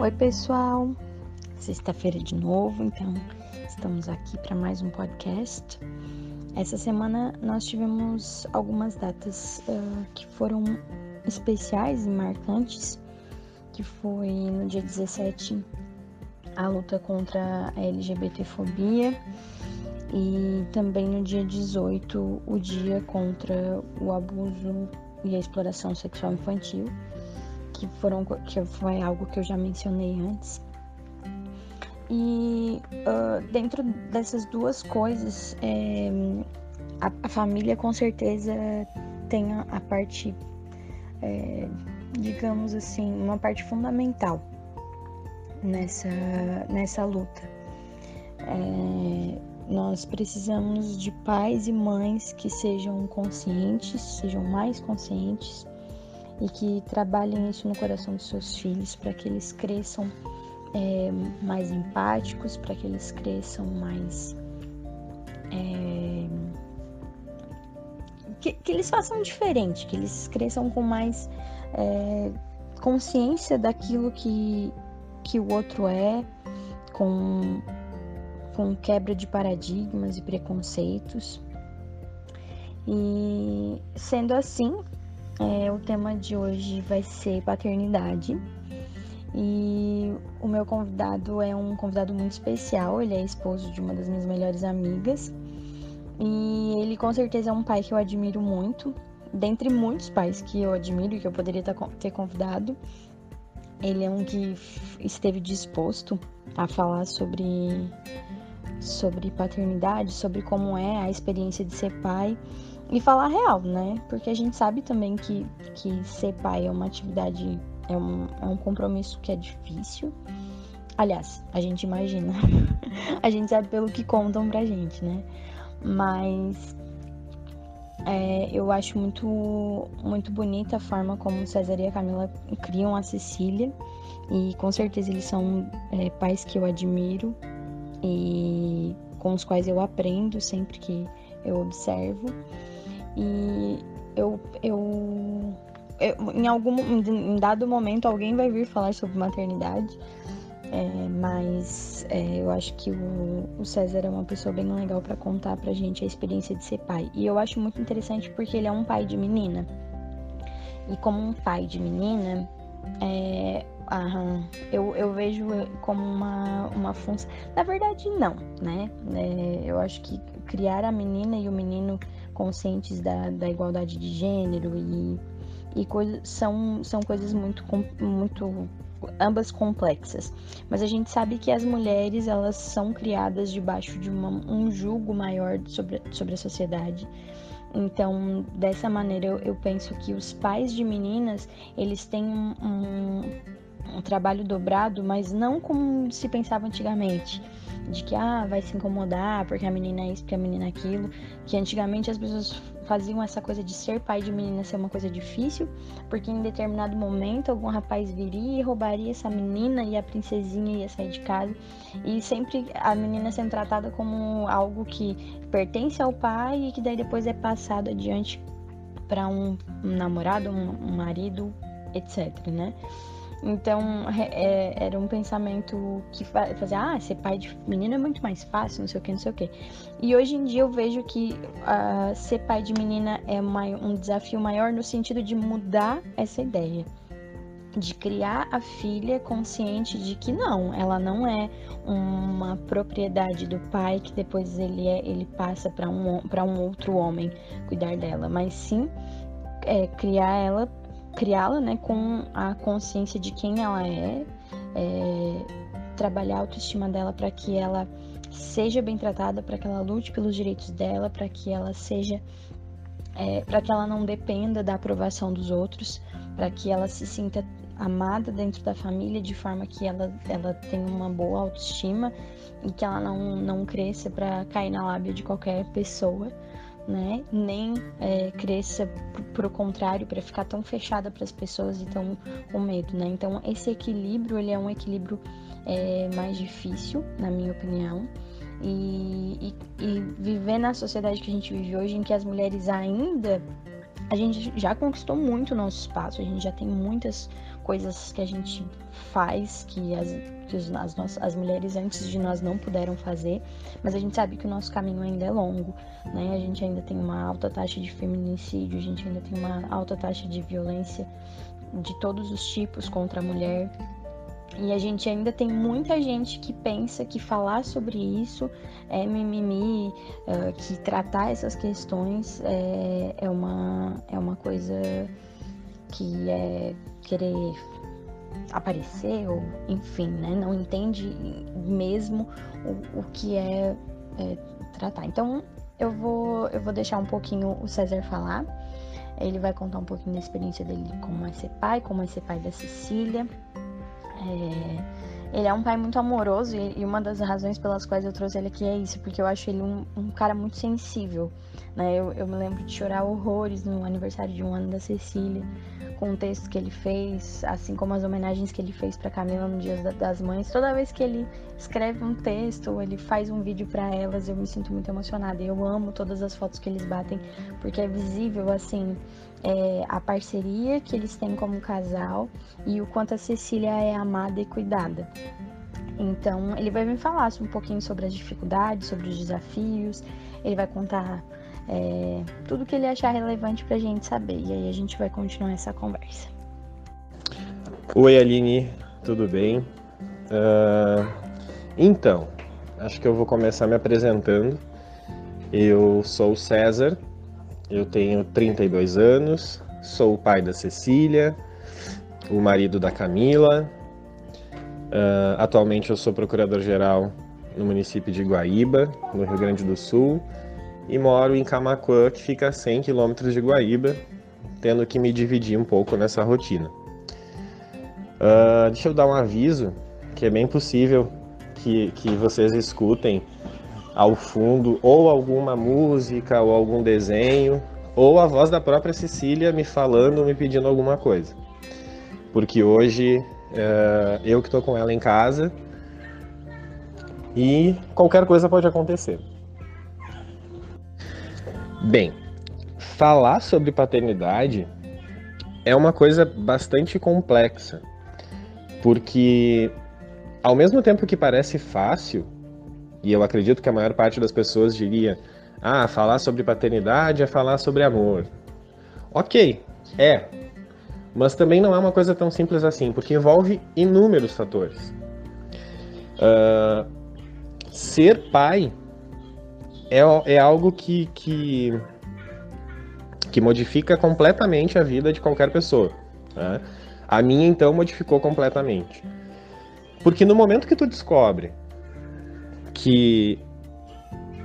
Oi, pessoal. Sexta-feira de novo, então estamos aqui para mais um podcast. Essa semana nós tivemos algumas datas uh, que foram especiais e marcantes, que foi no dia 17 a luta contra a LGBTfobia e também no dia 18 o dia contra o abuso e a exploração sexual infantil que foram que foi algo que eu já mencionei antes. E uh, dentro dessas duas coisas, é, a, a, família com certeza tem a, a parte, é, digamos assim, uma parte fundamental nessa, nessa luta. É, nós precisamos de pais e mães que sejam conscientes, sejam mais conscientes e que trabalhem isso no coração dos seus filhos para que eles cresçam é, mais empáticos, para que eles cresçam mais. É, que, que, eles façam diferente, que eles cresçam com mais é, consciência daquilo que, que o outro é, com, com quebra de paradigmas e preconceitos. E sendo assim, é, o tema de hoje vai ser paternidade. E o meu convidado é um convidado muito especial, ele é esposo de uma das minhas melhores amigas. E ele com certeza é um pai que eu admiro muito. Dentre muitos pais que eu admiro e que eu poderia ter convidado, ele é um que esteve disposto a falar sobre, sobre paternidade, sobre como é a experiência de ser pai e falar real, né? Porque a gente sabe também que, que ser pai é uma atividade, é um, é um compromisso que é difícil. Aliás, a gente imagina. a gente sabe pelo que contam pra gente, né? Mas é, eu acho muito, muito bonita a forma como César e a Camila criam a Cecília. E com certeza eles são é, pais que eu admiro e com os quais eu aprendo sempre que eu observo. E eu, eu, eu em algum em dado momento alguém vai vir falar sobre maternidade. É, mas é, eu acho que o, o, César é uma pessoa bem legal para contar pra gente a experiência de ser pai. E eu acho muito interessante porque ele é um pai de menina. E como um pai de menina, é, eu, eu vejo como uma, uma função. Na verdade, não, né? É, eu acho que criar a menina e o menino conscientes da, da igualdade de gênero e, e coisa, são, são coisas muito, muito ambas complexas. Mas a gente sabe que as mulheres elas são criadas debaixo de uma, um julgo maior sobre, sobre a sociedade. Então, dessa maneira, eu, eu penso que os pais de meninas eles têm um, um, um trabalho dobrado, mas não como se pensava antigamente de que ah, vai se incomodar porque a menina é isso, porque a menina é aquilo, que antigamente as pessoas faziam essa coisa de ser pai de menina ser uma coisa difícil, porque em determinado momento algum rapaz viria e roubaria essa menina e a princesinha ia sair de casa, e sempre a menina sendo tratada como algo que pertence ao pai e que daí depois é passado adiante para um, namorado, um, um marido, etc, né? Então, é, era um pensamento que fazia, ah, ser pai de menina é muito mais fácil, não sei o que, não sei o que. E hoje em dia eu vejo que uh, ser pai de menina é uma, um desafio maior no sentido de mudar essa ideia. De criar a filha consciente de que não, ela não é uma propriedade do pai que depois ele, é, ele passa para um, um outro homem cuidar dela, mas sim é, criar ela criá-la né, com a consciência de quem ela é, é trabalhar a autoestima dela para que ela seja bem tratada, para que ela lute pelos direitos dela, para que ela seja, é, para que ela não dependa da aprovação dos outros, para que ela se sinta amada dentro da família de forma que ela, ela tenha uma boa autoestima e que ela não, não cresça para cair na lábia de qualquer pessoa né? Nem é, cresça para o contrário, para ficar tão fechada para as pessoas e tão com medo, né? Então, esse equilíbrio, ele é um equilíbrio é, mais difícil, na minha opinião. E, e, e, viver na sociedade que a gente vive hoje, em que as mulheres ainda a gente já conquistou muito o nosso espaço, a gente já tem muitas coisas que a gente faz que as, que as, nossas, as mulheres antes de nós não puderam fazer, mas a gente sabe que o nosso caminho ainda é longo, né? A gente ainda tem uma alta taxa de feminicídio, a gente ainda tem uma alta taxa de violência de todos os tipos contra a mulher. E a gente ainda tem muita gente que pensa que falar sobre isso é mimimi, uh, que tratar essas questões é, é, uma, é uma coisa que é querer aparecer, ou enfim, né? Não entende mesmo o, o que é, é tratar. Então eu vou, eu vou deixar um pouquinho o César falar. Ele vai contar um pouquinho da experiência dele como é ser pai, como é ser pai da Cecília. É, ele é um pai muito amoroso e, uma das razões pelas quais eu trouxe ele aqui é isso, porque eu acho ele um, um cara muito sensível. Né? Eu, eu me lembro de chorar horrores no aniversário de um ano da Cecília com o texto que ele fez, assim como as homenagens que ele fez para Camila no Dia das Mães. Toda vez que ele escreve um texto, ou ele faz um vídeo para elas, eu me sinto muito emocionada. Eu amo todas as fotos que eles batem, porque é visível assim é, a parceria que eles têm como casal e o quanto a Cecília é amada e cuidada. Então, ele vai me falar um pouquinho sobre as dificuldades, sobre os desafios. Ele vai contar é, tudo que ele achar relevante para a gente saber. E aí a gente vai continuar essa conversa. Oi, Aline, tudo bem? Uh, então, acho que eu vou começar me apresentando. Eu sou o César, eu tenho 32 anos, sou o pai da Cecília, o marido da Camila. Uh, atualmente eu sou procurador-geral no município de Guaíba, no Rio Grande do Sul e moro em Camacuã, que fica a 100 quilômetros de Guaíba, tendo que me dividir um pouco nessa rotina. Uh, deixa eu dar um aviso, que é bem possível que, que vocês escutem ao fundo ou alguma música ou algum desenho ou a voz da própria Cecília me falando, me pedindo alguma coisa. Porque hoje uh, eu que estou com ela em casa e qualquer coisa pode acontecer. Bem, falar sobre paternidade é uma coisa bastante complexa, porque ao mesmo tempo que parece fácil, e eu acredito que a maior parte das pessoas diria: ah, falar sobre paternidade é falar sobre amor. Ok, é, mas também não é uma coisa tão simples assim, porque envolve inúmeros fatores. Uh, ser pai é, é algo que, que, que modifica completamente a vida de qualquer pessoa. Né? A minha, então, modificou completamente. Porque no momento que tu descobre que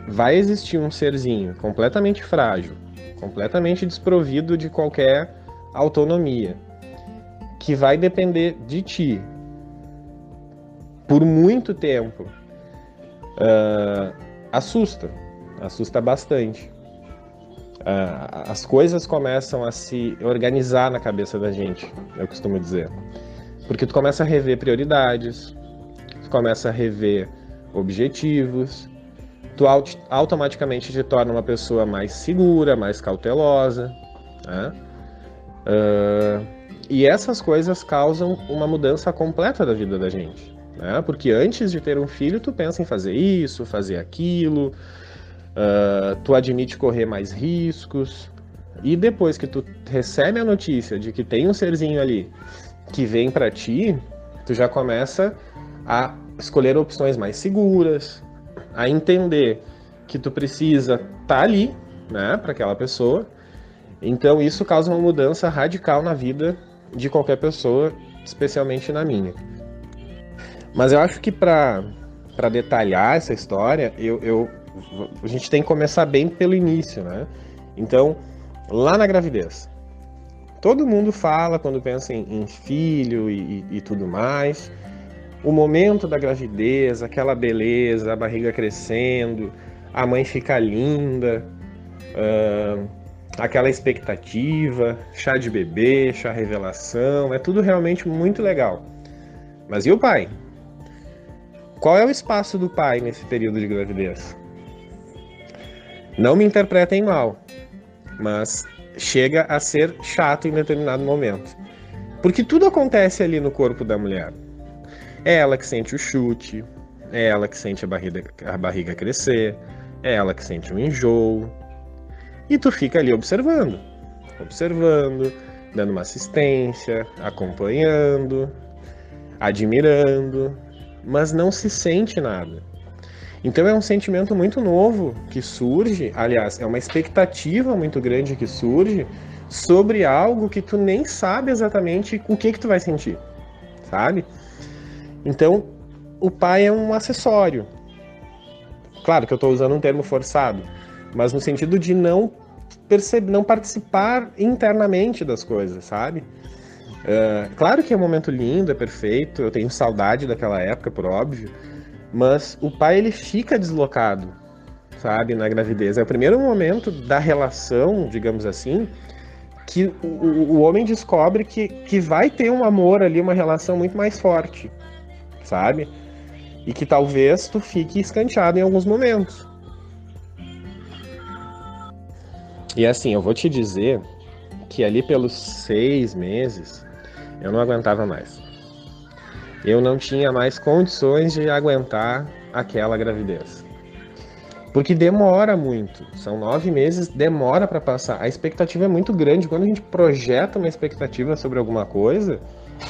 vai existir um serzinho completamente frágil, completamente desprovido de qualquer autonomia, que vai depender de ti por muito tempo, uh, assusta assusta bastante. Ah, as coisas começam a se organizar na cabeça da gente, eu costumo dizer. Porque tu começa a rever prioridades, tu começa a rever objetivos, tu aut automaticamente te torna uma pessoa mais segura, mais cautelosa. Né? Uh, e essas coisas causam uma mudança completa da vida da gente. Né? Porque antes de ter um filho, tu pensa em fazer isso, fazer aquilo, uh, tu admite correr mais riscos. E depois que tu recebe a notícia de que tem um serzinho ali que vem para ti, tu já começa a escolher opções mais seguras, a entender que tu precisa estar tá ali, né, para aquela pessoa. Então isso causa uma mudança radical na vida de qualquer pessoa, especialmente na minha. Mas eu acho que para detalhar essa história, eu, eu a gente tem que começar bem pelo início, né? Então, lá na gravidez. Todo mundo fala quando pensa em, em filho e, e, e, tudo mais. O momento da gravidez, aquela beleza, a barriga crescendo, a mãe fica linda, uh, aquela expectativa, chá de bebê, chá revelação, é tudo realmente muito legal. Mas e o pai? Qual é o espaço do pai nesse período de gravidez? Não me interpretem mal, mas chega a ser chato em determinado momento. Porque tudo acontece ali no corpo da mulher. É ela que sente o chute, é ela que sente a barriga, a barriga crescer, é ela que sente o enjoo. E tu fica ali observando, observando, dando uma assistência, acompanhando, admirando, mas não se sente nada. Então é um sentimento muito novo que surge, aliás, é uma expectativa muito grande que surge sobre algo que tu nem sabe exatamente o que que tu vai sentir, sabe? Então, o pai é um acessório. Claro que eu estou usando um termo forçado, mas no sentido de não perceber, não participar internamente das coisas, sabe? Uh, claro que é um momento lindo, é perfeito, eu tenho saudade daquela época, por óbvio, mas o pai ele fica deslocado, sabe, na gravidez. É o primeiro momento da relação, digamos assim, que o, o homem descobre que, que vai ter um amor ali, uma relação muito mais forte, sabe? E que talvez tu fique escanteado em alguns momentos. E assim, eu vou te dizer que ali pelos seis meses eu não aguentava mais eu não tinha mais condições de aguentar aquela gravidez. Porque demora muito, são nove meses, demora para passar. A expectativa é muito grande. Quando a gente projeta uma expectativa sobre alguma coisa,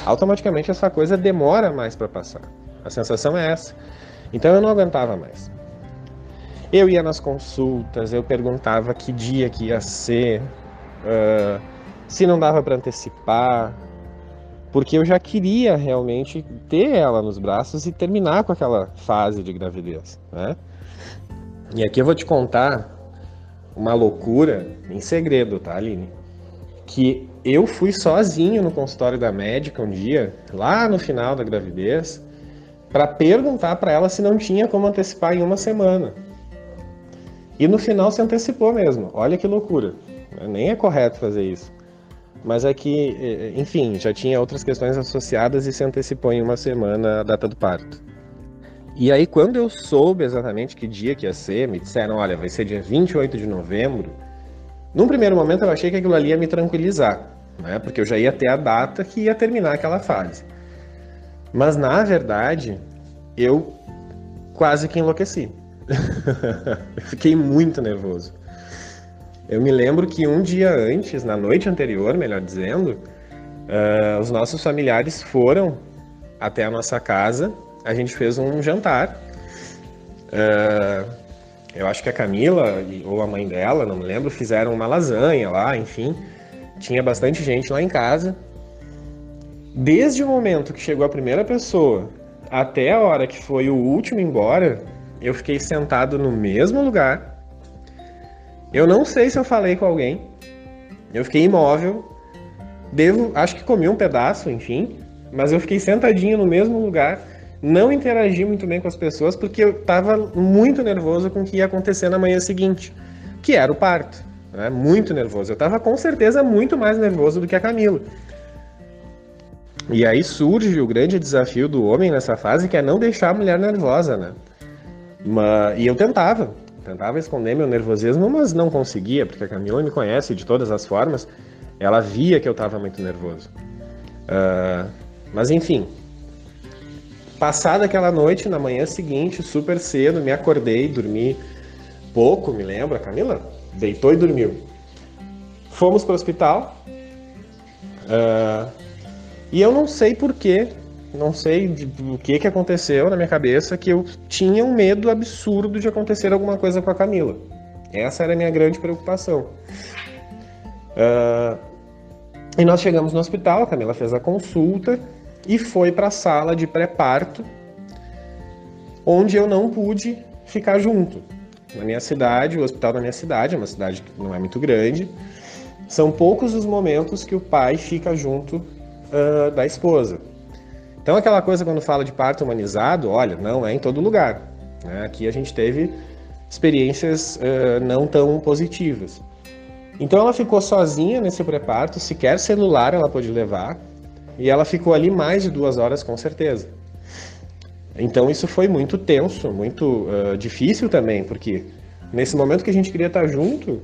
automaticamente essa coisa demora mais para passar. A sensação é essa. Então eu não aguentava mais. Eu ia nas consultas, eu perguntava que dia que ia ser, uh, se não dava para antecipar, porque eu já queria realmente ter ela nos braços e terminar com aquela fase de gravidez, né? E aqui eu vou te contar uma loucura em segredo, tá, Aline? Que eu fui sozinho no consultório da médica um dia, lá no final da gravidez, para perguntar para ela se não tinha como antecipar em uma semana. E no final se antecipou mesmo. Olha que loucura. Nem é correto fazer isso mas é que, é, enfim, já tinha outras questões associadas e se antecipou em uma semana a data do parto. E aí, quando eu soube exatamente que dia que ia ser, me disseram, olha, vai ser dia 28 de novembro, num primeiro momento eu achei que aquilo ali ia me tranquilizar, né? Porque eu já ia ter a data que ia terminar aquela fase. Mas, na verdade, eu quase que enlouqueci. fiquei muito nervoso. Eu me lembro que um dia antes, na noite anterior, melhor dizendo, uh, os nossos familiares foram até a nossa casa. A gente fez um jantar. Uh, eu acho que a Camila ou a mãe dela, não me lembro, fizeram uma lasanha lá, enfim. Tinha bastante gente lá em casa. Desde o momento que chegou a primeira pessoa até a hora que foi o último embora, eu fiquei sentado no mesmo lugar eu não sei se eu falei com alguém. Eu fiquei imóvel. Devo, acho que comi um pedaço, enfim, mas eu fiquei sentadinho no mesmo lugar, não interagi muito bem com as pessoas porque eu estava muito nervoso com o que ia acontecer na manhã seguinte, que era o parto. Né? Muito nervoso. Eu estava com certeza muito mais nervoso do que a Camila. E aí surge o grande desafio do homem nessa fase, que é não deixar a mulher nervosa, né? Mas, e eu tentava, Tentava esconder meu nervosismo, mas não conseguia, porque a Camila me conhece de todas as formas. Ela via que eu estava muito nervoso. Uh, mas enfim, passada aquela noite, na manhã seguinte, super cedo, me acordei, dormi pouco, me lembra, Camila? Deitou e dormiu. Fomos para o hospital. Uh, e eu não sei porquê, não sei o que, que aconteceu na minha cabeça, que eu tinha um medo absurdo de acontecer alguma coisa com a Camila. Essa era a minha grande preocupação. Uh, e nós chegamos no hospital, a Camila fez a consulta e foi para a sala de pré-parto, onde eu não pude ficar junto. Na minha cidade, o hospital da minha cidade, é uma cidade que não é muito grande, são poucos os momentos que o pai fica junto uh, da esposa. Então, aquela coisa quando fala de parto humanizado, olha, não é em todo lugar. Né? Aqui a gente teve experiências uh, não tão positivas. Então, ela ficou sozinha nesse pré-parto, sequer celular ela pôde levar, e ela ficou ali mais de duas horas, com certeza. Então, isso foi muito tenso, muito uh, difícil também, porque nesse momento que a gente queria estar junto,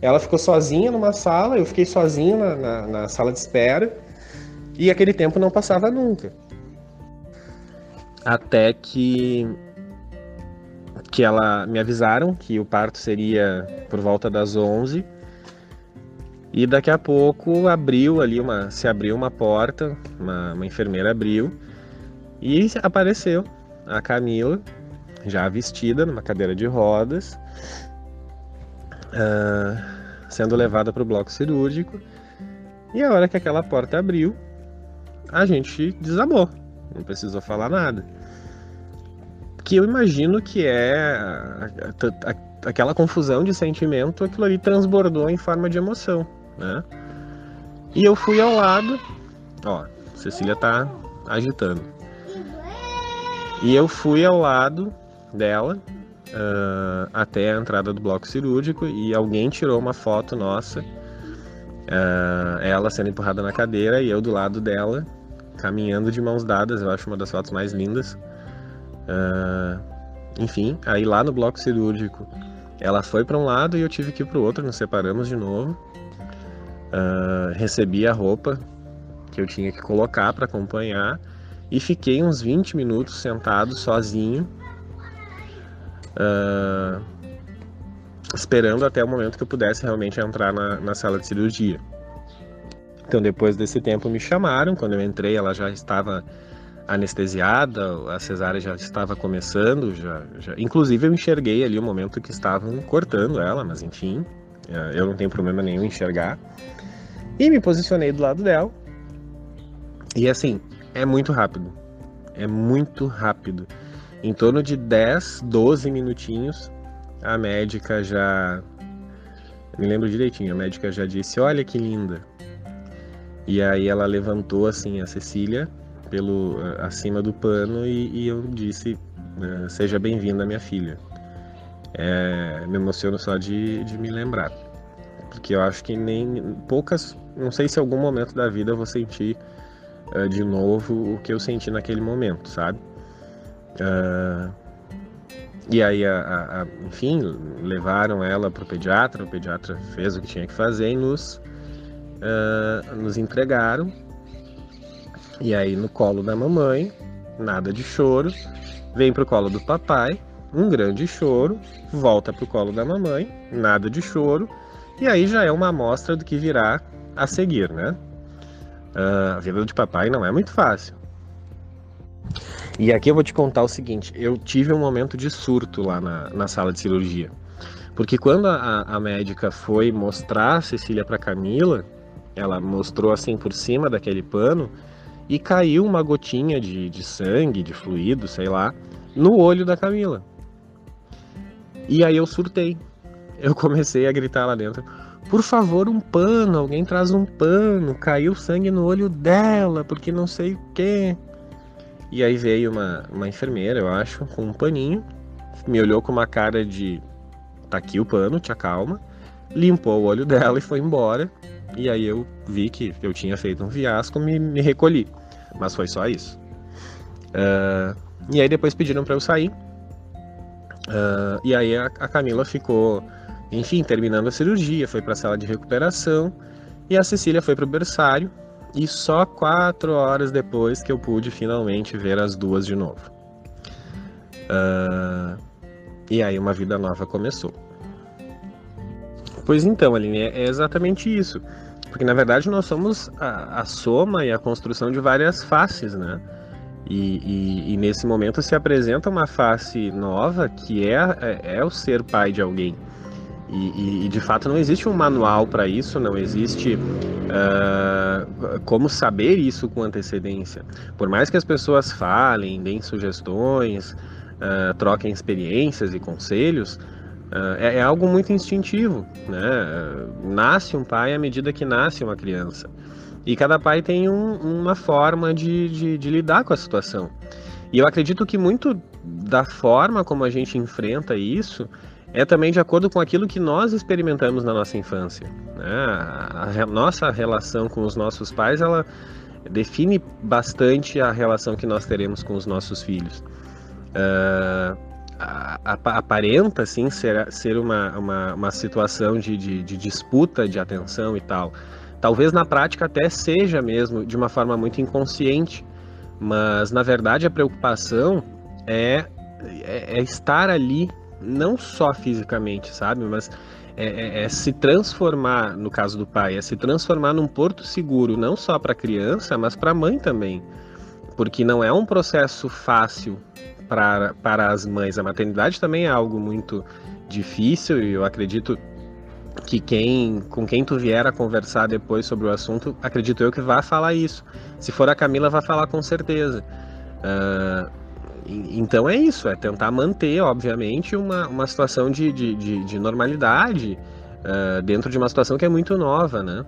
Ela ficou sozinha numa sala, eu fiquei sozinho na, na, na sala de espera e aquele tempo não passava nunca. Até que que ela me avisaram que o parto seria por volta das 11 e daqui a pouco abriu ali uma se abriu uma porta uma, uma enfermeira abriu e apareceu a Camila já vestida numa cadeira de rodas uh, sendo levada para o bloco cirúrgico. E a hora que aquela porta abriu a gente desabou não precisou falar nada que eu imagino que é aquela confusão de sentimento, aquilo ali transbordou em forma de emoção, né? E eu fui ao lado, ó, Cecília tá agitando. E eu fui ao lado dela uh, até a entrada do bloco cirúrgico e alguém tirou uma foto nossa, uh, ela sendo empurrada na cadeira e eu do lado dela, caminhando de mãos dadas. Eu acho uma das fotos mais lindas. Uh, enfim, aí lá no bloco cirúrgico, ela foi para um lado e eu tive que ir para o outro, nos separamos de novo. Uh, recebi a roupa que eu tinha que colocar para acompanhar e fiquei uns 20 minutos sentado sozinho, uh, esperando até o momento que eu pudesse realmente entrar na, na sala de cirurgia. Então, depois desse tempo, me chamaram. Quando eu entrei, ela já estava anestesiada, a cesárea já estava começando, já, já, inclusive eu enxerguei ali o momento que estavam cortando ela, mas enfim, é, eu não tenho problema nenhum em enxergar. E me posicionei do lado dela. E assim, é muito rápido. É muito rápido. Em torno de 10, 12 minutinhos, a médica já. Me lembro direitinho, a médica já disse: Olha que linda. E aí ela levantou assim a Cecília pelo acima do pano e, e eu disse uh, seja bem-vinda minha filha. É, me emociono só de, de me lembrar. Porque eu acho que nem poucas não sei se algum momento da vida eu vou sentir uh, de novo o que eu senti naquele momento sabe? Uh, e aí a, a, a, enfim levaram ela para o pediatra o pediatra fez o que tinha que fazer e nos nos entregaram e aí no colo da mamãe, nada de choro, vem pro colo do papai, um grande choro, volta pro colo da mamãe, nada de choro, e aí já é uma amostra do que virá a seguir, né? Uh, a vida de papai não é muito fácil. E aqui eu vou te contar o seguinte: eu tive um momento de surto lá na, na sala de cirurgia. Porque quando a, a médica foi mostrar a Cecília para Camila, ela mostrou assim por cima daquele pano, e caiu uma gotinha de, de sangue, de fluido, sei lá, no olho da Camila. E aí eu surtei. Eu comecei a gritar lá dentro: Por favor, um pano, alguém traz um pano. Caiu sangue no olho dela, porque não sei o quê. E aí veio uma, uma enfermeira, eu acho, com um paninho, me olhou com uma cara de: Tá aqui o pano, te acalma. Limpou o olho dela e foi embora. E aí eu vi que eu tinha feito um fiasco, me, me recolhi. Mas foi só isso. Uh, e aí depois pediram para eu sair. Uh, e aí a, a, Camila ficou, enfim, terminando a cirurgia, foi para a sala de recuperação. E a Cecília foi para o berçário. E só quatro horas depois que eu pude finalmente ver as duas de novo. Uh, e aí uma vida nova começou. Pois então, Aline, é exatamente isso. Porque na verdade nós somos a, a soma e a construção de várias faces, né? E, e, e, nesse momento se apresenta uma face nova que é, é, é o ser pai de alguém. E, e, de fato não existe um manual para isso, não existe uh, como saber isso com antecedência. Por mais que as pessoas falem, deem sugestões, uh, troquem experiências e conselhos, é, é, algo muito instintivo, né? Nasce um pai à medida que nasce uma criança. E cada pai tem um, uma forma de, de, de, lidar com a situação. E eu acredito que muito da forma como a gente enfrenta isso é também de acordo com aquilo que nós experimentamos na nossa infância. Né? A, a, nossa relação com os nossos pais, ela define bastante a relação que nós teremos com os nossos filhos. Uh, aparenta assim ser, ser uma, uma, uma situação de, de, de, disputa de atenção e tal. Talvez na prática até seja mesmo de uma forma muito inconsciente, mas na verdade a preocupação é, é, é estar ali, não só fisicamente, sabe, mas é, é, é, se transformar, no caso do pai, é se transformar num porto seguro, não só para a criança, mas para a mãe também. Porque não é um processo fácil para, para as mães. A maternidade também é algo muito difícil e eu acredito que quem com quem tu vier a conversar depois sobre o assunto, acredito eu que vai falar isso. Se for a Camila, vai falar com certeza. Uh, então é isso, é tentar manter, obviamente, uma, uma situação de, de, de, de normalidade uh, dentro de uma situação que é muito nova, né?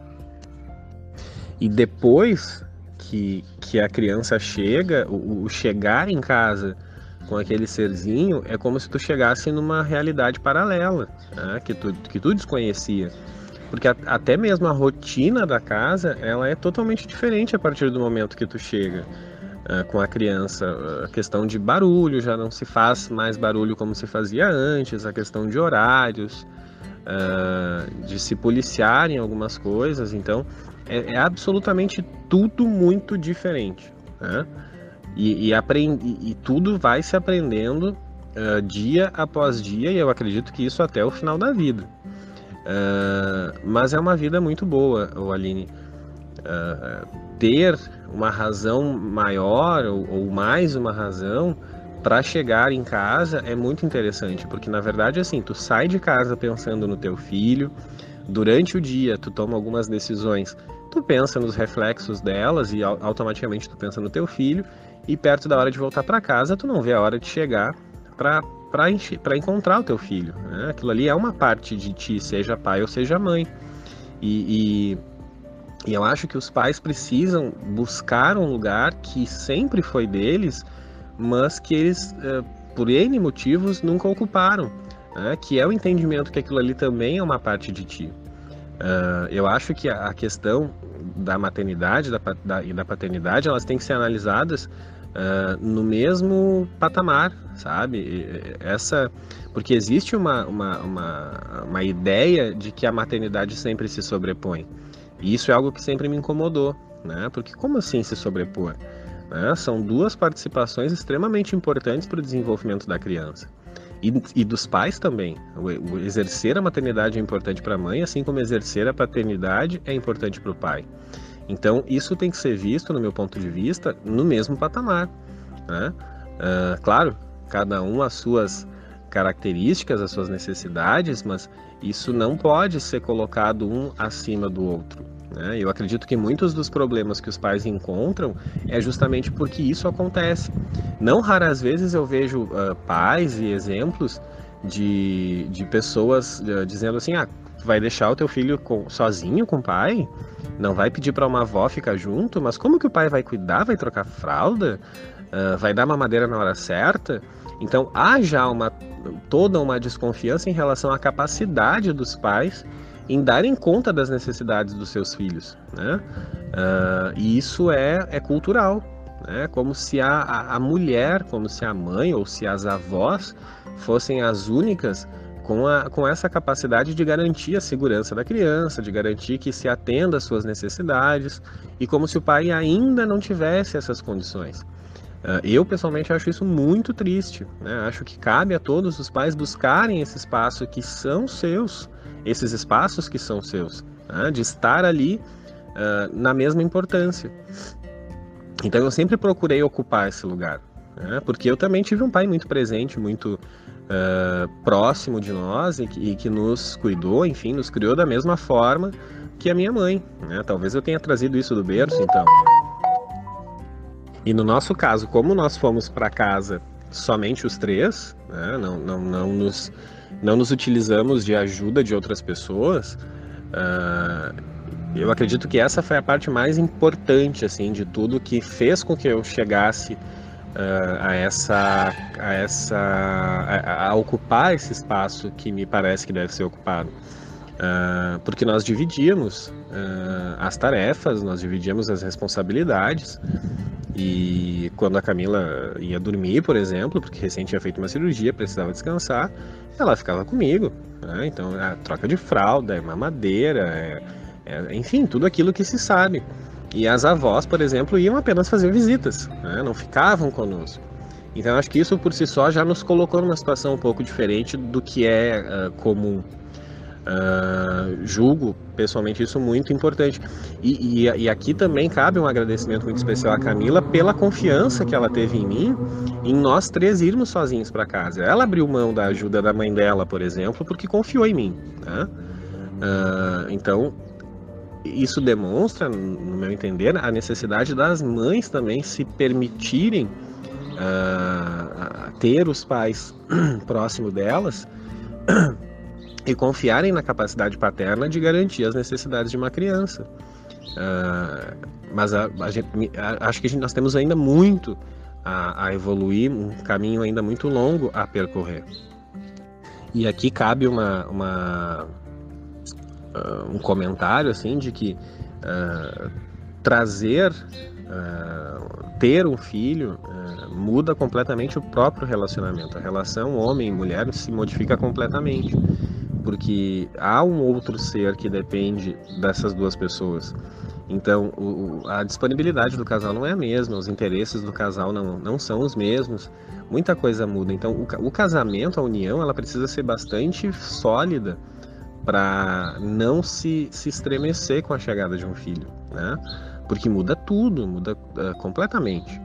E depois que, que a criança chega, o, o chegar em casa com aquele serzinho é como se tu chegasse numa realidade paralela, né? que, tu, que tu desconhecia. Porque a, até mesmo a rotina da casa, ela é totalmente diferente a partir do momento que tu chega uh, com a criança. A questão de barulho, já não se faz mais barulho como se fazia antes, a questão de horários, uh, de se policiar em algumas coisas. Então, é, é absolutamente tudo muito diferente. Né? E, e, e tudo vai se aprendendo uh, dia após dia, e eu acredito que isso até o final da vida. Uh, mas é uma vida muito boa, o Aline. Uh, ter uma razão maior ou, ou mais uma razão para chegar em casa é muito interessante, porque na verdade assim, tu sai de casa pensando no teu filho, durante o dia tu toma algumas decisões, tu pensa nos reflexos delas e automaticamente tu pensa no teu filho e perto da hora de voltar para casa, tu não vê a hora de chegar para encontrar o teu filho. Né? Aquilo ali é uma parte de ti, seja pai ou seja mãe. E, e, e, eu acho que os pais precisam buscar um lugar que sempre foi deles, mas que eles, eh, por N motivos, nunca ocuparam. Né? Que é o entendimento que aquilo ali também é uma parte de ti. Uh, eu acho que a questão da maternidade da, da, e da paternidade elas têm que ser analisadas uh, no mesmo patamar, sabe? Essa, porque existe uma, uma, uma, uma ideia de que a maternidade sempre se sobrepõe. E isso é algo que sempre me incomodou, né? Porque como assim se sobrepor? Né? São duas participações extremamente importantes para o desenvolvimento da criança. E, e, dos pais também. O, o exercer a maternidade é importante para a mãe, assim como exercer a paternidade é importante para o pai. Então, isso tem que ser visto, no meu ponto de vista, no mesmo patamar. Né? Uh, claro, cada um as suas características, as suas necessidades, mas isso não pode ser colocado um acima do outro. Né? Eu acredito que muitos dos problemas que os pais encontram é justamente porque isso acontece. Não raras vezes eu vejo uh, pais e exemplos de, de pessoas uh, dizendo assim: ah, vai deixar o teu filho com, sozinho com o pai? Não vai pedir para uma avó ficar junto? Mas como que o pai vai cuidar? Vai trocar fralda? Uh, vai dar uma madeira na hora certa? Então há já uma, toda uma desconfiança em relação à capacidade dos pais em darem conta das necessidades dos seus filhos. Né? Uh, e isso é, é cultural. Né? Como se a, a, a mulher, como se a mãe ou se as avós fossem as únicas com, a, com essa capacidade de garantir a segurança da criança, de garantir que se atenda às suas necessidades, e como se o pai ainda não tivesse essas condições. Uh, eu pessoalmente acho isso muito triste. Né? Acho que cabe a todos os pais buscarem esse espaço que são seus, esses espaços que são seus, né? de estar ali uh, na mesma importância. Então eu sempre procurei ocupar esse lugar, né? porque eu também tive um pai muito presente, muito uh, próximo de nós e que, e que, nos cuidou, enfim, nos criou da mesma forma que a minha mãe. Né? Talvez eu tenha trazido isso do berço, então. E no nosso caso, como nós fomos para casa somente os três, né? não, não, não, nos, não nos utilizamos de ajuda de outras pessoas, uh, eu acredito que essa foi a parte mais importante assim de tudo que fez com que eu chegasse uh, a essa a essa a, a, ocupar esse espaço que me parece que deve ser ocupado uh, porque nós dividíamos uh, as tarefas nós dividíamos as responsabilidades E quando a Camila ia dormir, por exemplo, porque recém tinha feito uma cirurgia, precisava descansar, ela ficava comigo. Né? Então, a troca de fralda, é mamadeira, é, é, enfim, tudo aquilo que se sabe. E as avós, por exemplo, iam apenas fazer visitas, né? não ficavam conosco. Então, acho que isso por si só já nos colocou numa situação um pouco diferente do que é uh, comum. Uh, julgo pessoalmente isso muito importante. E, e, e, aqui também cabe um agradecimento muito especial à Camila pela confiança que ela teve em mim, em nós três irmos sozinhos para casa. Ela abriu mão da ajuda da mãe dela, por exemplo, porque confiou em mim. Né? Uh, então, isso demonstra, no meu entender, a necessidade das mães também se permitirem uh, ter os pais próximo delas e confiarem na capacidade paterna de garantir as necessidades de uma criança. Uh, mas a, a gente, a, acho que gente, nós temos ainda muito a, a, evoluir, um caminho ainda muito longo a percorrer. E aqui cabe uma, uma uh, um comentário assim de que uh, trazer ter um filho muda completamente o próprio relacionamento. A relação homem e mulher se modifica completamente porque há um outro ser que depende dessas duas pessoas. Então, o, a disponibilidade do casal não é a mesma, os interesses do casal não, não são os mesmos, muita coisa muda. Então, o, o casamento, a união, ela precisa ser bastante sólida para não se, se estremecer com a chegada de um filho, né? Porque muda tudo, muda uh, completamente.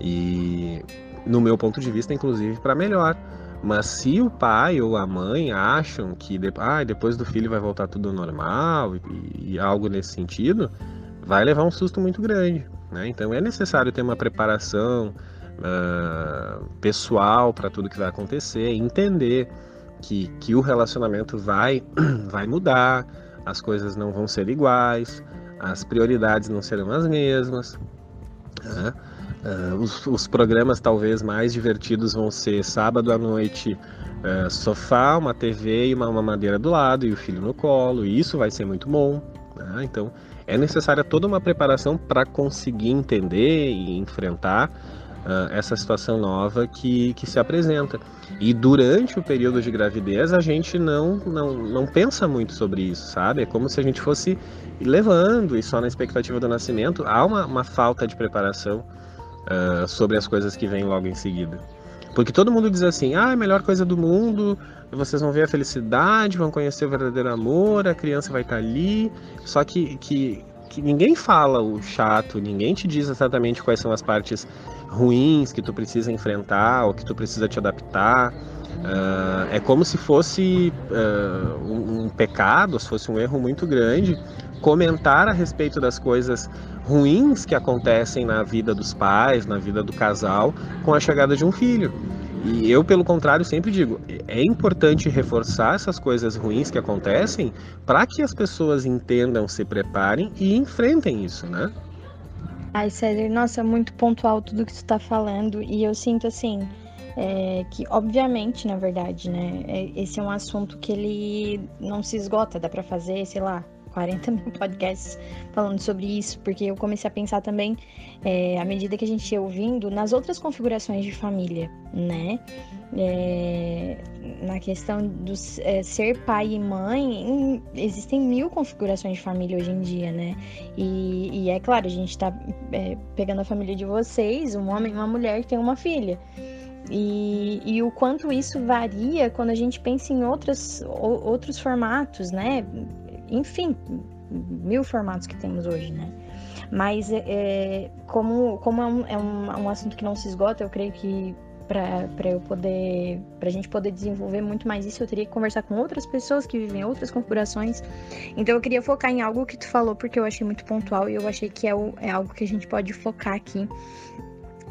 E, no meu ponto de vista, inclusive, para melhor mas se o pai ou a mãe acham que ah, depois do filho vai voltar tudo normal e, e, algo nesse sentido, vai levar um susto muito grande. Né? Então é necessário ter uma preparação uh, pessoal para tudo que vai acontecer, entender que, que o relacionamento vai, vai mudar, as coisas não vão ser iguais, as prioridades não serão as mesmas. Né? Uh, os, os, programas talvez mais divertidos vão ser sábado à noite, uh, sofá, uma TV e uma mamadeira do lado e o filho no colo, e isso vai ser muito bom. Né? Então é necessária toda uma preparação para conseguir entender e enfrentar uh, essa situação nova que, que se apresenta. E durante o período de gravidez a gente não, não, não pensa muito sobre isso, sabe? É como se a gente fosse levando e só na expectativa do nascimento há uma, uma falta de preparação uh, sobre as coisas que vêm logo em seguida. Porque todo mundo diz assim: ah, é a melhor coisa do mundo, vocês vão ver a felicidade, vão conhecer o verdadeiro amor, a criança vai estar ali. Só que, que, que ninguém fala o chato, ninguém te diz exatamente quais são as partes ruins que tu precisa enfrentar ou que tu precisa te adaptar. Uh, é como se fosse uh, um, um, pecado, se fosse um erro muito grande, comentar a respeito das coisas ruins que acontecem na vida dos pais, na vida do casal, com a chegada de um filho. E eu, pelo contrário, sempre digo: é importante reforçar essas coisas ruins que acontecem para que as pessoas entendam, se preparem e enfrentem isso, né? Ai, César, nossa, muito pontual tudo que tu tá falando. E eu sinto assim. É, que obviamente, na verdade, né, é, esse é um assunto que ele não se esgota, dá para fazer, sei lá, 40 mil podcasts falando sobre isso, porque eu comecei a pensar também, é, à medida que a gente ia ouvindo, nas outras configurações de família, né? É, na questão do é, ser pai e mãe, em, existem mil configurações de família hoje em dia, né? E, e é claro, a gente tá é, pegando a família de vocês, um homem e uma mulher que tem uma filha. E, e, o quanto isso varia quando a gente pensa em outros, outros formatos, né? Enfim, mil formatos que temos hoje, né? Mas é, como, como é, um, é um, um assunto que não se esgota, eu creio que para eu poder para a gente poder desenvolver muito mais isso eu teria que conversar com outras pessoas que vivem outras configurações então eu queria focar em algo que tu falou porque eu achei muito pontual e eu achei que é, o, é algo que a gente pode focar aqui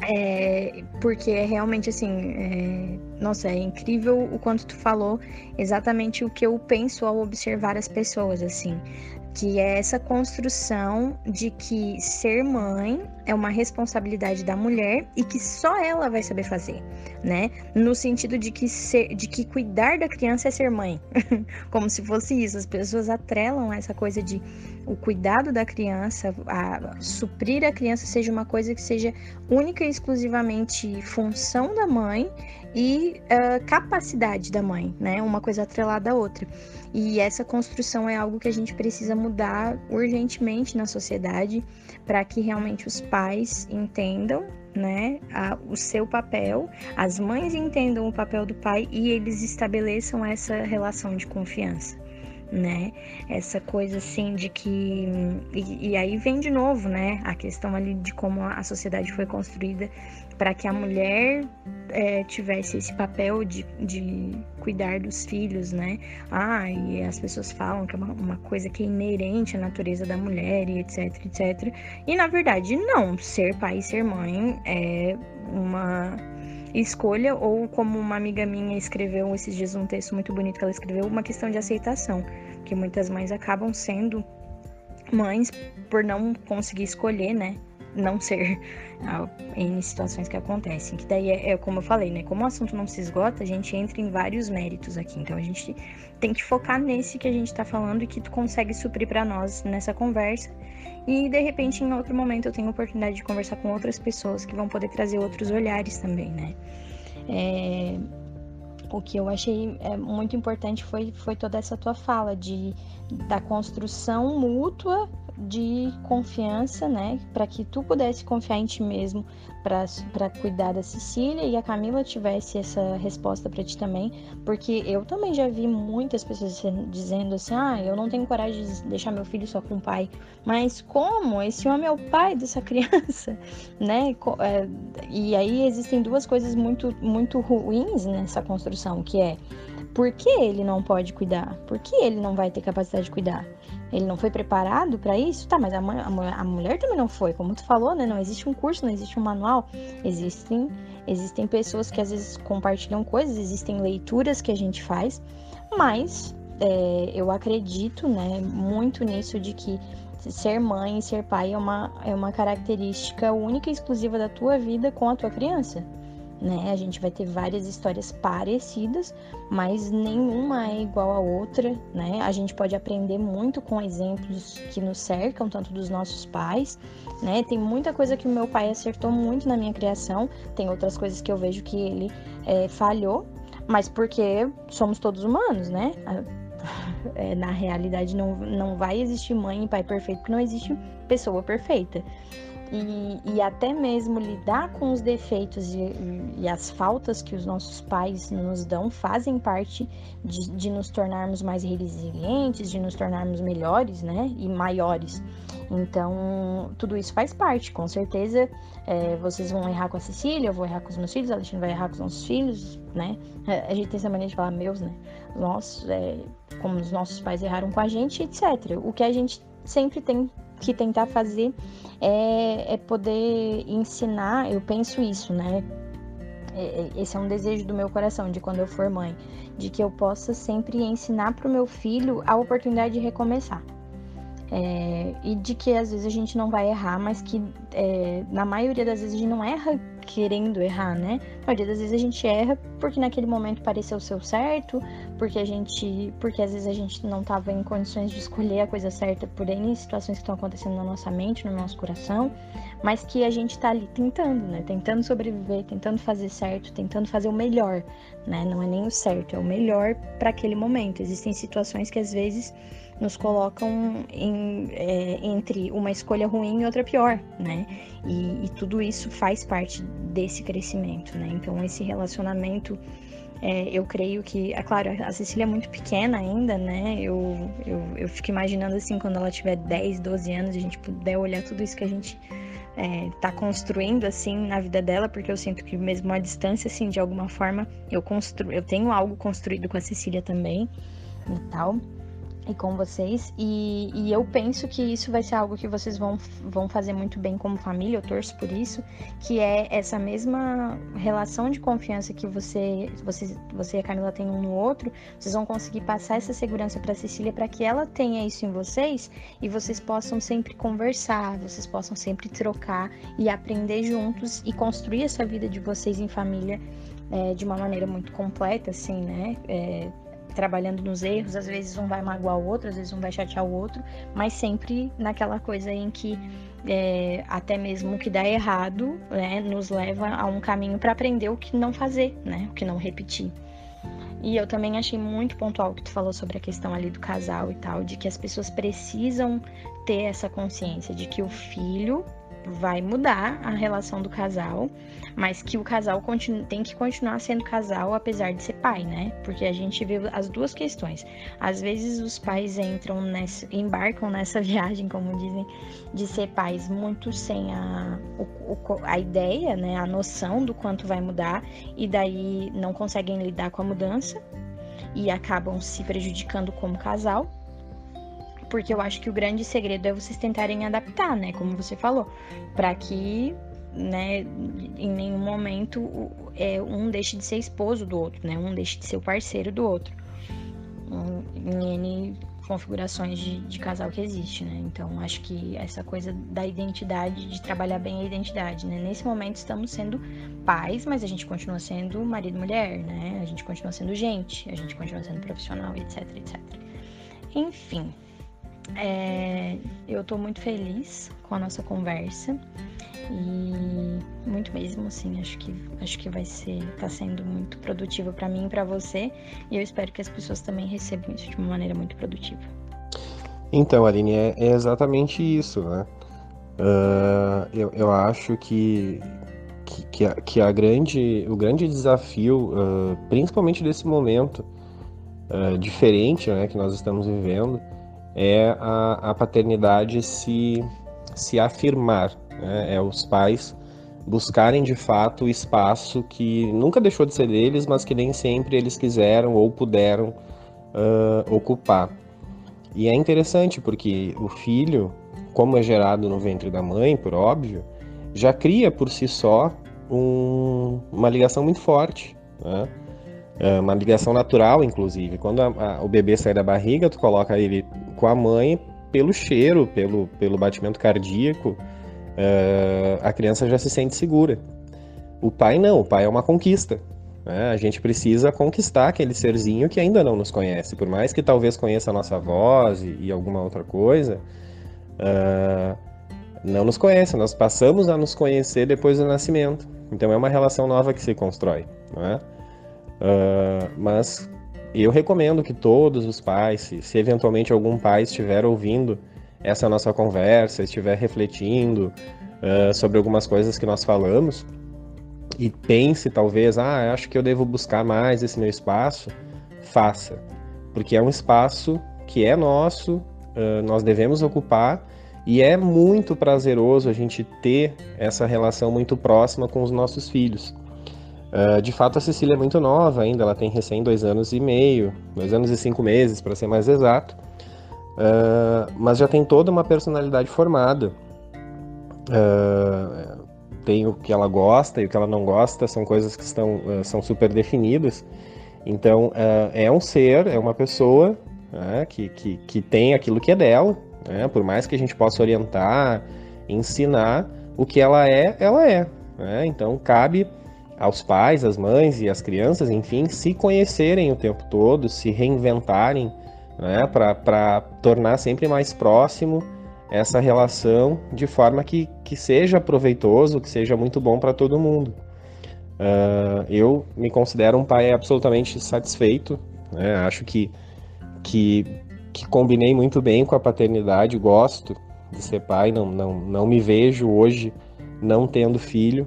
é, porque é realmente assim, é, nossa, é incrível o quanto tu falou exatamente o que eu penso ao observar as pessoas, assim, que é essa construção de que ser mãe é uma responsabilidade da mulher e que só ela vai saber fazer, né? No sentido de que ser, de que cuidar da criança é ser mãe, como se fosse isso. As pessoas atrelam essa coisa de o cuidado da criança, a suprir a criança seja uma coisa que seja única e exclusivamente função da mãe e uh, capacidade da mãe, né? Uma coisa atrelada à outra. E essa construção é algo que a gente precisa mudar urgentemente na sociedade para que realmente os pais entendam né, a, o seu papel, as mães entendam o papel do pai e eles estabeleçam essa relação de confiança né? Essa coisa assim de que. E, e, aí vem de novo, né? A questão ali de como a sociedade foi construída para que a mulher é, tivesse esse papel de, de cuidar dos filhos, né? Ah, e as pessoas falam que é uma, uma coisa que é inerente à natureza da mulher e etc, etc. E na verdade, não. Ser pai e ser mãe é uma escolha, ou como uma amiga minha escreveu esses dias um texto muito bonito que ela escreveu, uma questão de aceitação, que muitas mães acabam sendo mães por não conseguir escolher, né? Não ser em situações que acontecem. Que daí é, é, como eu falei, né? Como o assunto não se esgota, a gente entra em vários méritos aqui. Então a gente tem que focar nesse que a gente tá falando e que tu consegue suprir para nós nessa conversa e de repente, em outro momento, eu tenho a oportunidade de conversar com outras pessoas que vão poder trazer outros olhares também, né? É, o que eu achei é, muito importante foi, foi toda essa tua fala de, da construção mútua de confiança, né? Para que tu pudesse confiar em ti mesmo para cuidar da Cecília e a Camila tivesse essa resposta para ti também, porque eu também já vi muitas pessoas dizendo assim: ah, eu não tenho coragem de deixar meu filho só com o pai. Mas como? Esse homem é o pai dessa criança, né? É, e aí existem duas coisas muito, muito ruins nessa construção, que é por que ele não pode cuidar? Por que ele não vai ter capacidade de cuidar? Ele não foi preparado para isso? Tá, mas a, a, a, mulher também não foi. Como tu falou, né? Não existe um curso, não existe um manual. Existem, existem pessoas que às vezes compartilham coisas, existem leituras que a gente faz, mas é, eu acredito, né, muito nisso de que ser mãe e ser pai é uma, é uma característica única e exclusiva da tua vida com a tua criança né? A gente vai ter várias histórias parecidas, mas nenhuma é igual à outra, né? A gente pode aprender muito com exemplos que nos cercam, tanto dos nossos pais, né? Tem muita coisa que o meu pai acertou muito na minha criação, tem outras coisas que eu vejo que ele é, falhou, mas porque somos todos humanos, né? É, na realidade, não, não vai existir mãe e pai perfeito, porque não existe pessoa perfeita e, e até mesmo lidar com os defeitos e, e, as faltas que os nossos pais nos dão fazem parte de, de nos tornarmos mais resilientes, de nos tornarmos melhores, né? E maiores. Então, tudo isso faz parte. Com certeza, é, vocês vão errar com a Cecília, eu vou errar com os meus filhos, a Alexandre vai errar com os nossos filhos, né? É, a gente tem essa mania de falar meus, né? Nós, é, como os nossos pais erraram com a gente, etc. O que a gente sempre tem que tentar fazer é, é poder ensinar, eu penso isso, né? É, é, esse é um desejo do meu coração, de quando eu for mãe, de que eu possa sempre ensinar para o meu filho a oportunidade de recomeçar. É, e de que às vezes a gente não vai errar, mas que é, na maioria das vezes a gente não erra querendo errar, né? Na maioria das vezes a gente erra porque naquele momento pareceu ser o certo, porque a gente, porque às vezes a gente não estava em condições de escolher a coisa certa por N situações que estão acontecendo na nossa mente, no nosso coração, mas que a gente está ali tentando, né? Tentando sobreviver, tentando fazer certo, tentando fazer o melhor, né? Não é nem o certo, é o melhor para aquele momento. Existem situações que às vezes nos colocam em, é, entre uma escolha ruim e outra pior, né? E, e, tudo isso faz parte desse crescimento, né? Então, esse relacionamento, é, eu creio que, é claro, a Cecília é muito pequena ainda, né? Eu, eu, eu fico imaginando assim, quando ela tiver 10, 12 anos, a gente puder olhar tudo isso que a gente é, tá construindo assim na vida dela, porque eu sinto que mesmo à distância, assim, de alguma forma, eu construo, eu tenho algo construído com a Cecília também e tal e com vocês. E, e, eu penso que isso vai ser algo que vocês vão, vão fazer muito bem como família, eu torço por isso, que é essa mesma relação de confiança que você, você, você e a Camila têm um no outro, vocês vão conseguir passar essa segurança para Cecília para que ela tenha isso em vocês e vocês possam sempre conversar, vocês possam sempre trocar e aprender juntos e construir essa vida de vocês em família é, de uma maneira muito completa, assim, né? É, trabalhando nos erros, às vezes um vai magoar o outro, às vezes um vai chatear o outro, mas sempre naquela coisa em que é, até mesmo o que dá errado né, nos leva a um caminho para aprender o que não fazer, né, o que não repetir. E eu também achei muito pontual que tu falou sobre a questão ali do casal e tal, de que as pessoas precisam ter essa consciência de que o filho vai mudar a relação do casal, mas que o casal tem que continuar sendo casal apesar de ser pai, né? Porque a gente vê as duas questões. Às vezes os pais entram nessa, embarcam nessa viagem, como dizem, de ser pais muito sem a, o, a ideia, né? A noção do quanto vai mudar e daí não conseguem lidar com a mudança e acabam se prejudicando como casal porque eu acho que o grande segredo é vocês tentarem adaptar, né? Como você falou, para que, né, em nenhum momento é, um deixe de ser esposo do outro, né? Um deixe de ser o parceiro do outro. Em N configurações de, de casal que existe, né? Então, acho que essa coisa da identidade, de trabalhar bem a identidade, né? Nesse momento estamos sendo pais, mas a gente continua sendo marido e mulher, né? A gente continua sendo gente, a gente continua sendo profissional, etc, etc. Enfim, é, eu estou muito feliz com a nossa conversa e muito mesmo, assim, acho que acho que vai ser, tá sendo muito produtivo para mim e para você e eu espero que as pessoas também recebam isso de uma maneira muito produtiva. Então, Aline, é, é exatamente isso, né? Uh, eu, eu acho que que, que, a, que a grande, o grande desafio, uh, principalmente desse momento uh, diferente né, que nós estamos vivendo, é a, a paternidade se, se afirmar, né? é os pais buscarem de fato o espaço que nunca deixou de ser deles, mas que nem sempre eles quiseram ou puderam uh, ocupar. E é interessante porque o filho, como é gerado no ventre da mãe, por óbvio, já cria por si só um, uma ligação muito forte. Né? Uma ligação natural, inclusive. Quando a, a, o bebê sai da barriga, tu coloca ele com a mãe pelo cheiro, pelo, pelo batimento cardíaco, uh, a criança já se sente segura. O pai não, o pai é uma conquista. Né? A gente precisa conquistar aquele serzinho que ainda não nos conhece, por mais que talvez conheça a nossa voz e, e alguma outra coisa, uh, não nos conhece. Nós passamos a nos conhecer depois do nascimento. Então é uma relação nova que se constrói. Não é? Uh, mas eu recomendo que todos os pais, se, se, eventualmente algum pai estiver ouvindo essa nossa conversa, estiver refletindo uh, sobre algumas coisas que nós falamos e pense talvez, ah, acho que eu devo buscar mais esse meu espaço, faça, porque é um espaço que é nosso, uh, nós devemos ocupar e é muito prazeroso a gente ter essa relação muito próxima com os nossos filhos. Uh, de fato, a Cecília é muito nova ainda, ela tem recém dois anos e meio, dois anos e cinco meses, para ser mais exato, uh, mas já tem toda uma personalidade formada. Uh, tem o que ela gosta e o que ela não gosta, são coisas que estão, são super definidas. Então, é um ser, é uma pessoa né, que, que, que tem aquilo que é dela, né, por mais que a gente possa orientar, ensinar, o que ela é, ela é. Né, então, cabe aos pais, às mães e às crianças, enfim, se conhecerem o tempo todo, se reinventarem, né, para tornar sempre mais próximo essa relação de forma que, que seja proveitoso, que seja muito bom para todo mundo. Uh, eu me considero um pai absolutamente satisfeito, né, acho que, que, que combinei muito bem com a paternidade, gosto de ser pai, não, não, não me vejo hoje não tendo filho.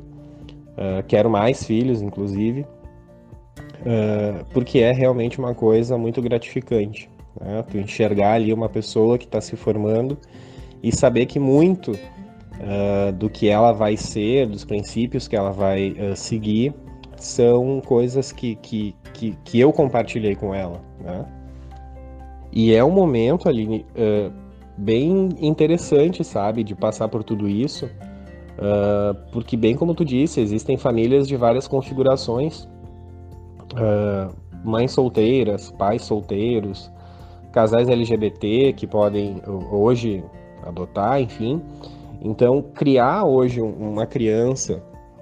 Uh, quero mais filhos, inclusive, uh, porque é realmente uma coisa muito gratificante. Né? Tu enxergar ali uma pessoa que está se formando e saber que muito uh, do que ela vai ser, dos princípios que ela vai seguir, são coisas que, que, que, que, eu compartilhei com ela. Né? E é um momento ali bem interessante, sabe, de passar por tudo isso Uh, porque, bem como tu disse, existem famílias de várias configurações, uh, mães solteiras, pais solteiros, casais LGBT que podem hoje adotar, enfim. Então, criar hoje uma criança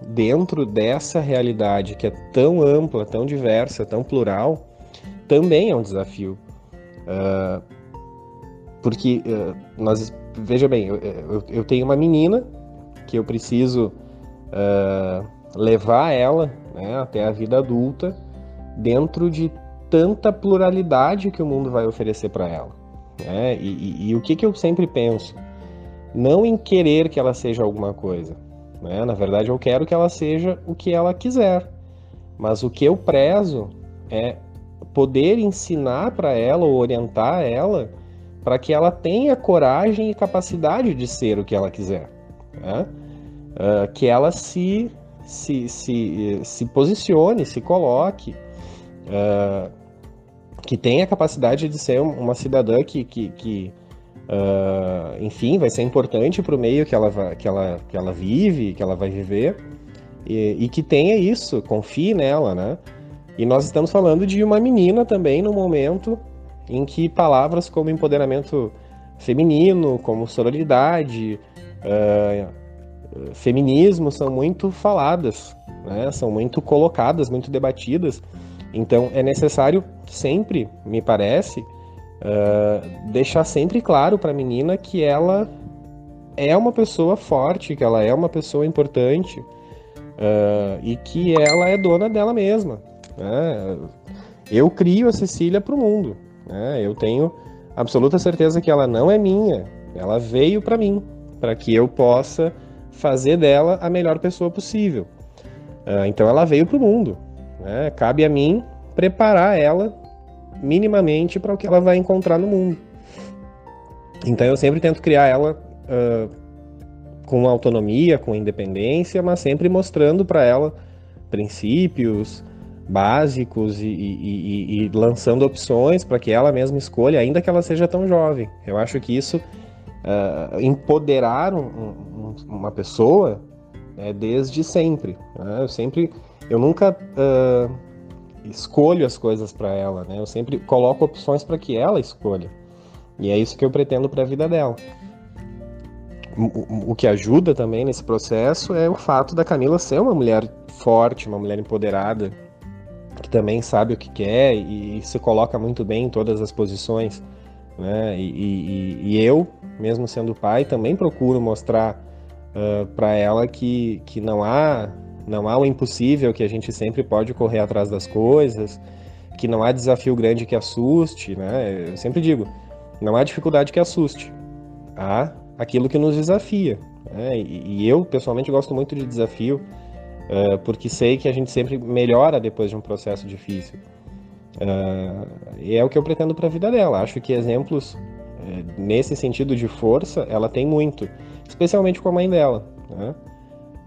dentro dessa realidade que é tão ampla, tão diversa, tão plural, também é um desafio. Uh, porque nós, veja bem, eu, eu, eu, tenho uma menina que eu preciso uh, levar ela né, até a vida adulta dentro de tanta pluralidade que o mundo vai oferecer para ela. Né? E, e, e, o que, que eu sempre penso? Não em querer que ela seja alguma coisa. Né? Na verdade, eu quero que ela seja o que ela quiser. Mas o que eu prezo é poder ensinar para ela ou orientar ela para que ela tenha coragem e capacidade de ser o que ela quiser. Né? Uh, que ela se, se, se, se posicione, se coloque, uh, que tenha capacidade de ser uma cidadã que, que, que uh, enfim, vai ser importante para o meio que ela, que, ela, que ela vive, que ela vai viver, e, e que tenha isso, confie nela, né? E nós estamos falando de uma menina também no momento em que palavras como empoderamento feminino, como sororidade, uh, feminismo são muito faladas, né? são muito colocadas, muito debatidas. Então é necessário sempre, me parece, uh, deixar sempre claro para a menina que ela é uma pessoa forte, que ela é uma pessoa importante uh, e que ela é dona dela mesma. Né? Eu crio a Cecília para o mundo. Né? Eu tenho absoluta certeza que ela não é minha. Ela veio para mim, para que eu possa fazer dela a melhor pessoa possível. Uh, então ela veio para o mundo. Né? Cabe a mim preparar ela minimamente para o que ela vai encontrar no mundo. Então eu sempre tento criar ela uh, com autonomia, com independência, mas sempre mostrando para ela princípios, básicos e, e, e, e lançando opções para que ela mesma escolha, ainda que ela seja tão jovem. Eu acho que isso, uh, empoderar um, uma pessoa é desde sempre. Né? Eu sempre, eu nunca uh, escolho as coisas para ela, né? Eu sempre coloco opções para que ela escolha. E é isso que eu pretendo para a vida dela. O, o que ajuda também nesse processo é o fato da Camila ser uma mulher forte, uma mulher empoderada, que também sabe o que quer e, e se coloca muito bem em todas as posições. Né? E, e, e eu, mesmo sendo pai, também procuro mostrar uh, para ela que, que não há não há o impossível, que a gente sempre pode correr atrás das coisas, que não há desafio grande que assuste, né? Eu sempre digo, não há dificuldade que assuste, há aquilo que nos desafia. Né? E, e eu pessoalmente gosto muito de desafio uh, porque sei que a gente sempre melhora depois de um processo difícil. Uh, e é o que eu pretendo para a vida dela. Acho que exemplos nesse sentido de força ela tem muito, especialmente com a mãe dela. Né?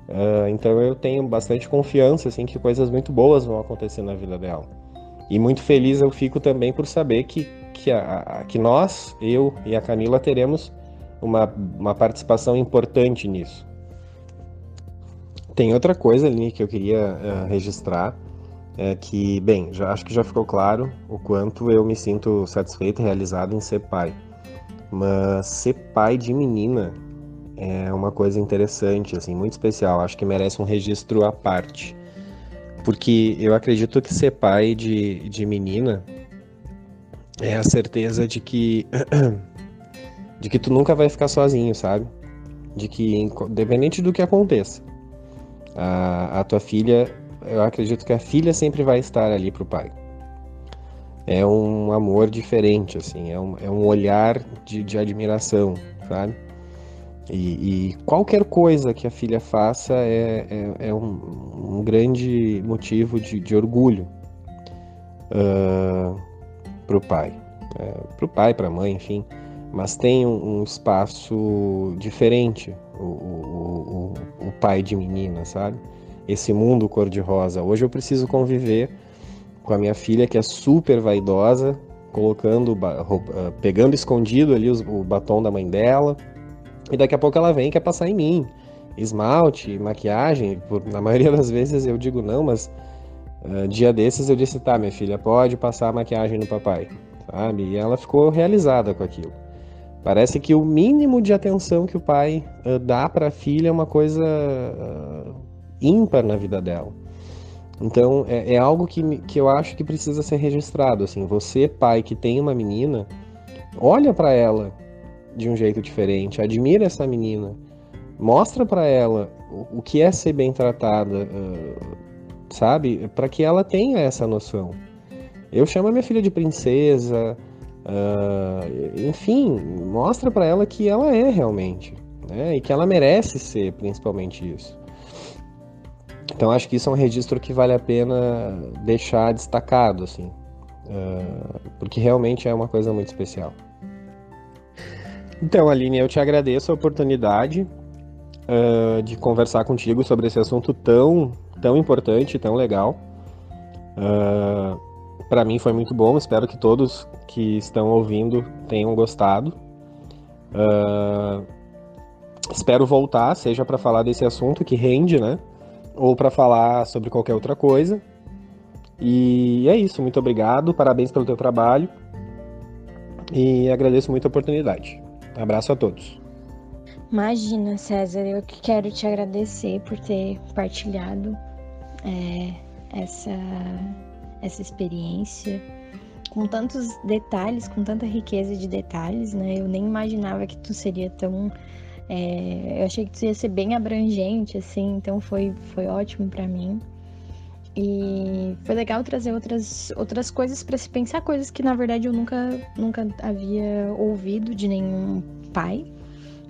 Uh, então eu tenho bastante confiança assim que coisas muito boas vão acontecer na vida dela. E muito feliz eu fico também por saber que, que, a, a, que nós, eu e a Camila, teremos uma, uma participação importante nisso. Tem outra coisa, ali que eu queria uh, registrar, é que, bem, já acho que já ficou claro o quanto eu me sinto satisfeito e realizado em ser pai. Mas ser pai de menina é uma coisa interessante, assim, muito especial. Acho que merece um registro à parte. Porque eu acredito que ser pai de, de menina é a certeza de que de que tu nunca vai ficar sozinho, sabe? De que independente do que aconteça, a, a tua filha, eu acredito que a filha sempre vai estar ali pro pai. É um amor diferente, assim, é um, é um olhar de, de admiração, sabe? E, e, qualquer coisa que a filha faça é, é, é um, um, grande motivo de, de orgulho uh, para o pai, uh, para o pai, para a mãe, enfim. Mas tem um, um espaço diferente o, o, o, o, pai de menina, sabe? Esse mundo cor-de-rosa. Hoje eu preciso conviver com a minha filha que é super vaidosa, colocando, ah, pegando escondido ali o batom da mãe dela e daqui a pouco ela vem e quer passar em mim. Esmalte, maquiagem, por, na maioria das vezes eu digo não, mas uh, dia desses eu disse, tá, minha filha, pode passar a maquiagem no papai, sabe? E ela ficou realizada com aquilo. Parece que o mínimo de atenção que o pai uh, dá para a filha é uma coisa uh, ímpar na vida dela. Então é, é, algo que, que eu acho que precisa ser registrado. Assim, você pai que tem uma menina, olha para ela de um jeito diferente, admira essa menina, mostra para ela o, que é ser bem tratada, uh, sabe, para que ela tenha essa noção. Eu chamo a minha filha de princesa, uh, enfim, mostra para ela que ela é realmente, né, e que ela merece ser, principalmente isso. Então acho que isso é um registro que vale a pena deixar destacado, assim, uh, porque realmente é uma coisa muito especial. Então, Aline, eu te agradeço a oportunidade uh, de conversar contigo sobre esse assunto tão, tão importante, tão legal. Uh, Para mim foi muito bom, espero que todos que estão ouvindo tenham gostado. Uh, espero voltar, seja para falar desse assunto que rende, né? ou para falar sobre qualquer outra coisa. E é isso, muito obrigado, parabéns pelo teu trabalho e agradeço muito a oportunidade. Abraço a todos. Imagina, César, eu quero te agradecer por ter partilhado é, essa, essa experiência com tantos detalhes, com tanta riqueza de detalhes, né? Eu nem imaginava que tu seria tão é, eu achei que isso ia ser bem abrangente, assim, então foi, foi ótimo para mim. E foi legal trazer outras, outras coisas para se pensar, coisas que na verdade eu nunca, nunca havia ouvido de nenhum pai,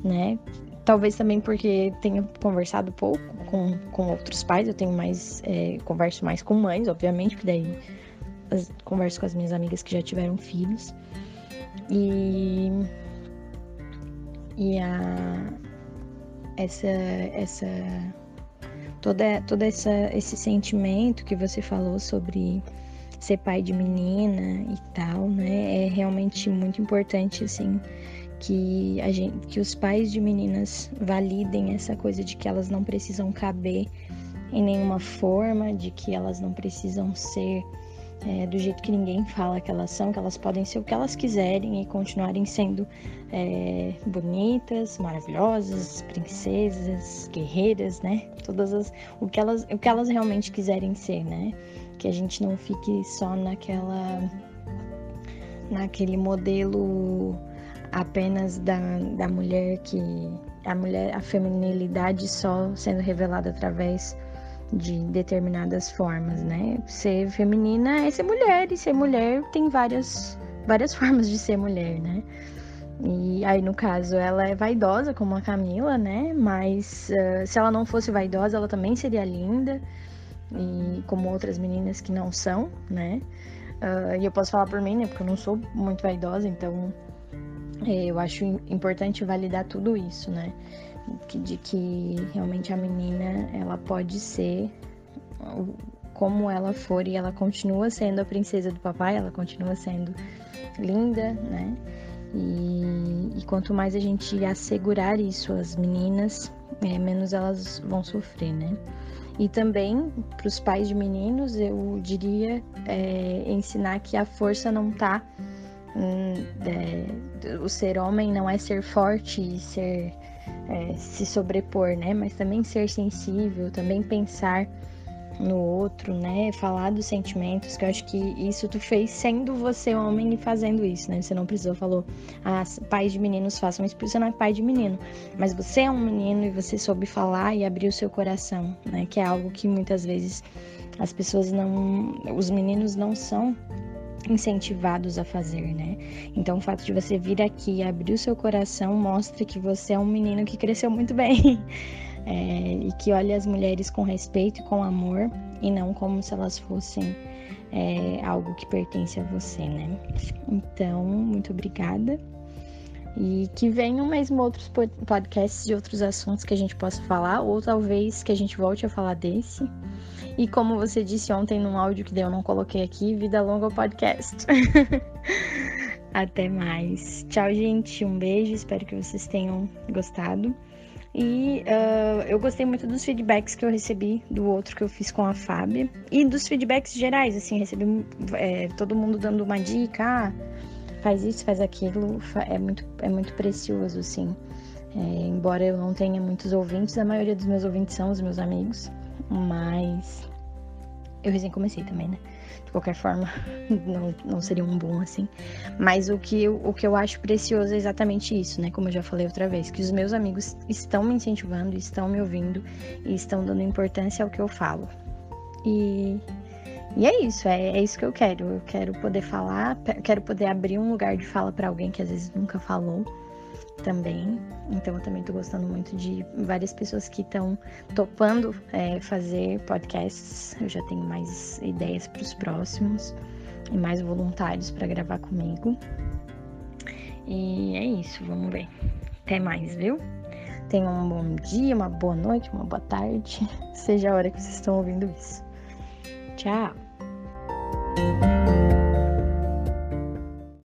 né? Talvez também porque tenha conversado pouco com, com outros pais, eu tenho mais. É, converso mais com mães, obviamente, porque daí as, converso com as minhas amigas que já tiveram filhos. E e a essa essa toda toda essa esse sentimento que você falou sobre ser pai de menina e tal, né? É realmente muito importante assim que a gente que os pais de meninas validem essa coisa de que elas não precisam caber em nenhuma forma, de que elas não precisam ser é, do jeito que ninguém fala que elas são, que elas podem ser o que elas quiserem e continuarem sendo é, bonitas, maravilhosas, princesas, guerreiras, né? Todas as o que elas o que elas realmente quiserem ser, né? Que a gente não fique só naquela naquele modelo apenas da, da mulher que a mulher a feminilidade só sendo revelada através de determinadas formas, né? Ser feminina é ser mulher, e ser mulher tem várias, várias formas de ser mulher, né? E aí, no caso, ela é vaidosa, como a Camila, né? Mas uh, se ela não fosse vaidosa, ela também seria linda, e como outras meninas que não são, né? Uh, e eu posso falar por mim, né? Porque eu não sou muito vaidosa, então é, eu acho importante validar tudo isso, né? De que realmente a menina ela pode ser como ela for e ela continua sendo a princesa do papai, ela continua sendo linda, né? E, e quanto mais a gente assegurar isso às meninas, é, menos elas vão sofrer, né? E também para os pais de meninos, eu diria é, ensinar que a força não tá. Hum, é, o ser homem não é ser forte e ser é, se sobrepor, né? Mas também ser sensível, também pensar no outro, né? Falar dos sentimentos, que eu acho que isso tu fez sendo você homem e fazendo isso, né? Você não precisou, falou, ah, pais de meninos façam isso, porque você não é pai de menino. Mas você é um menino e você soube falar e abrir o seu coração, né? Que é algo que muitas vezes as pessoas não. Os meninos não são incentivados a fazer, né? Então, o fato de você vir aqui e abrir o seu coração mostra que você é um menino que cresceu muito bem é, e que olha as mulheres com respeito e com amor e não como se elas fossem é, algo que pertence a você, né? Então, muito obrigada. E que venham mesmo outros podcasts de outros assuntos que a gente possa falar, ou talvez que a gente volte a falar desse. E como você disse ontem num áudio que eu não coloquei aqui, vida longa podcast. Até mais. Tchau, gente. Um beijo. Espero que vocês tenham gostado. E uh, eu gostei muito dos feedbacks que eu recebi do outro que eu fiz com a Fábia. E dos feedbacks gerais, assim, recebi é, todo mundo dando uma dica. Ah, faz isso, faz aquilo. É muito, é muito precioso, assim. É, embora eu não tenha muitos ouvintes, a maioria dos meus ouvintes são os meus amigos mas Eu recém comecei também, né? De qualquer forma, não, não seria um bom assim. Mas o que, eu, o que eu acho precioso é exatamente isso, né? Como eu já falei outra vez, que os meus amigos estão me incentivando, estão me ouvindo e estão dando importância ao que eu falo. E, e é isso, é, é isso que eu quero. Eu quero poder falar, quero poder abrir um lugar de fala para alguém que às vezes nunca falou também. Então eu também tô gostando muito de várias pessoas que estão topando é, fazer podcasts. Eu já tenho mais ideias para os próximos e mais voluntários para gravar comigo. E é isso, vamos ver. Até mais, viu? Tenham um bom dia, uma boa noite, uma boa tarde, seja a hora que vocês estão ouvindo isso. Tchau! Música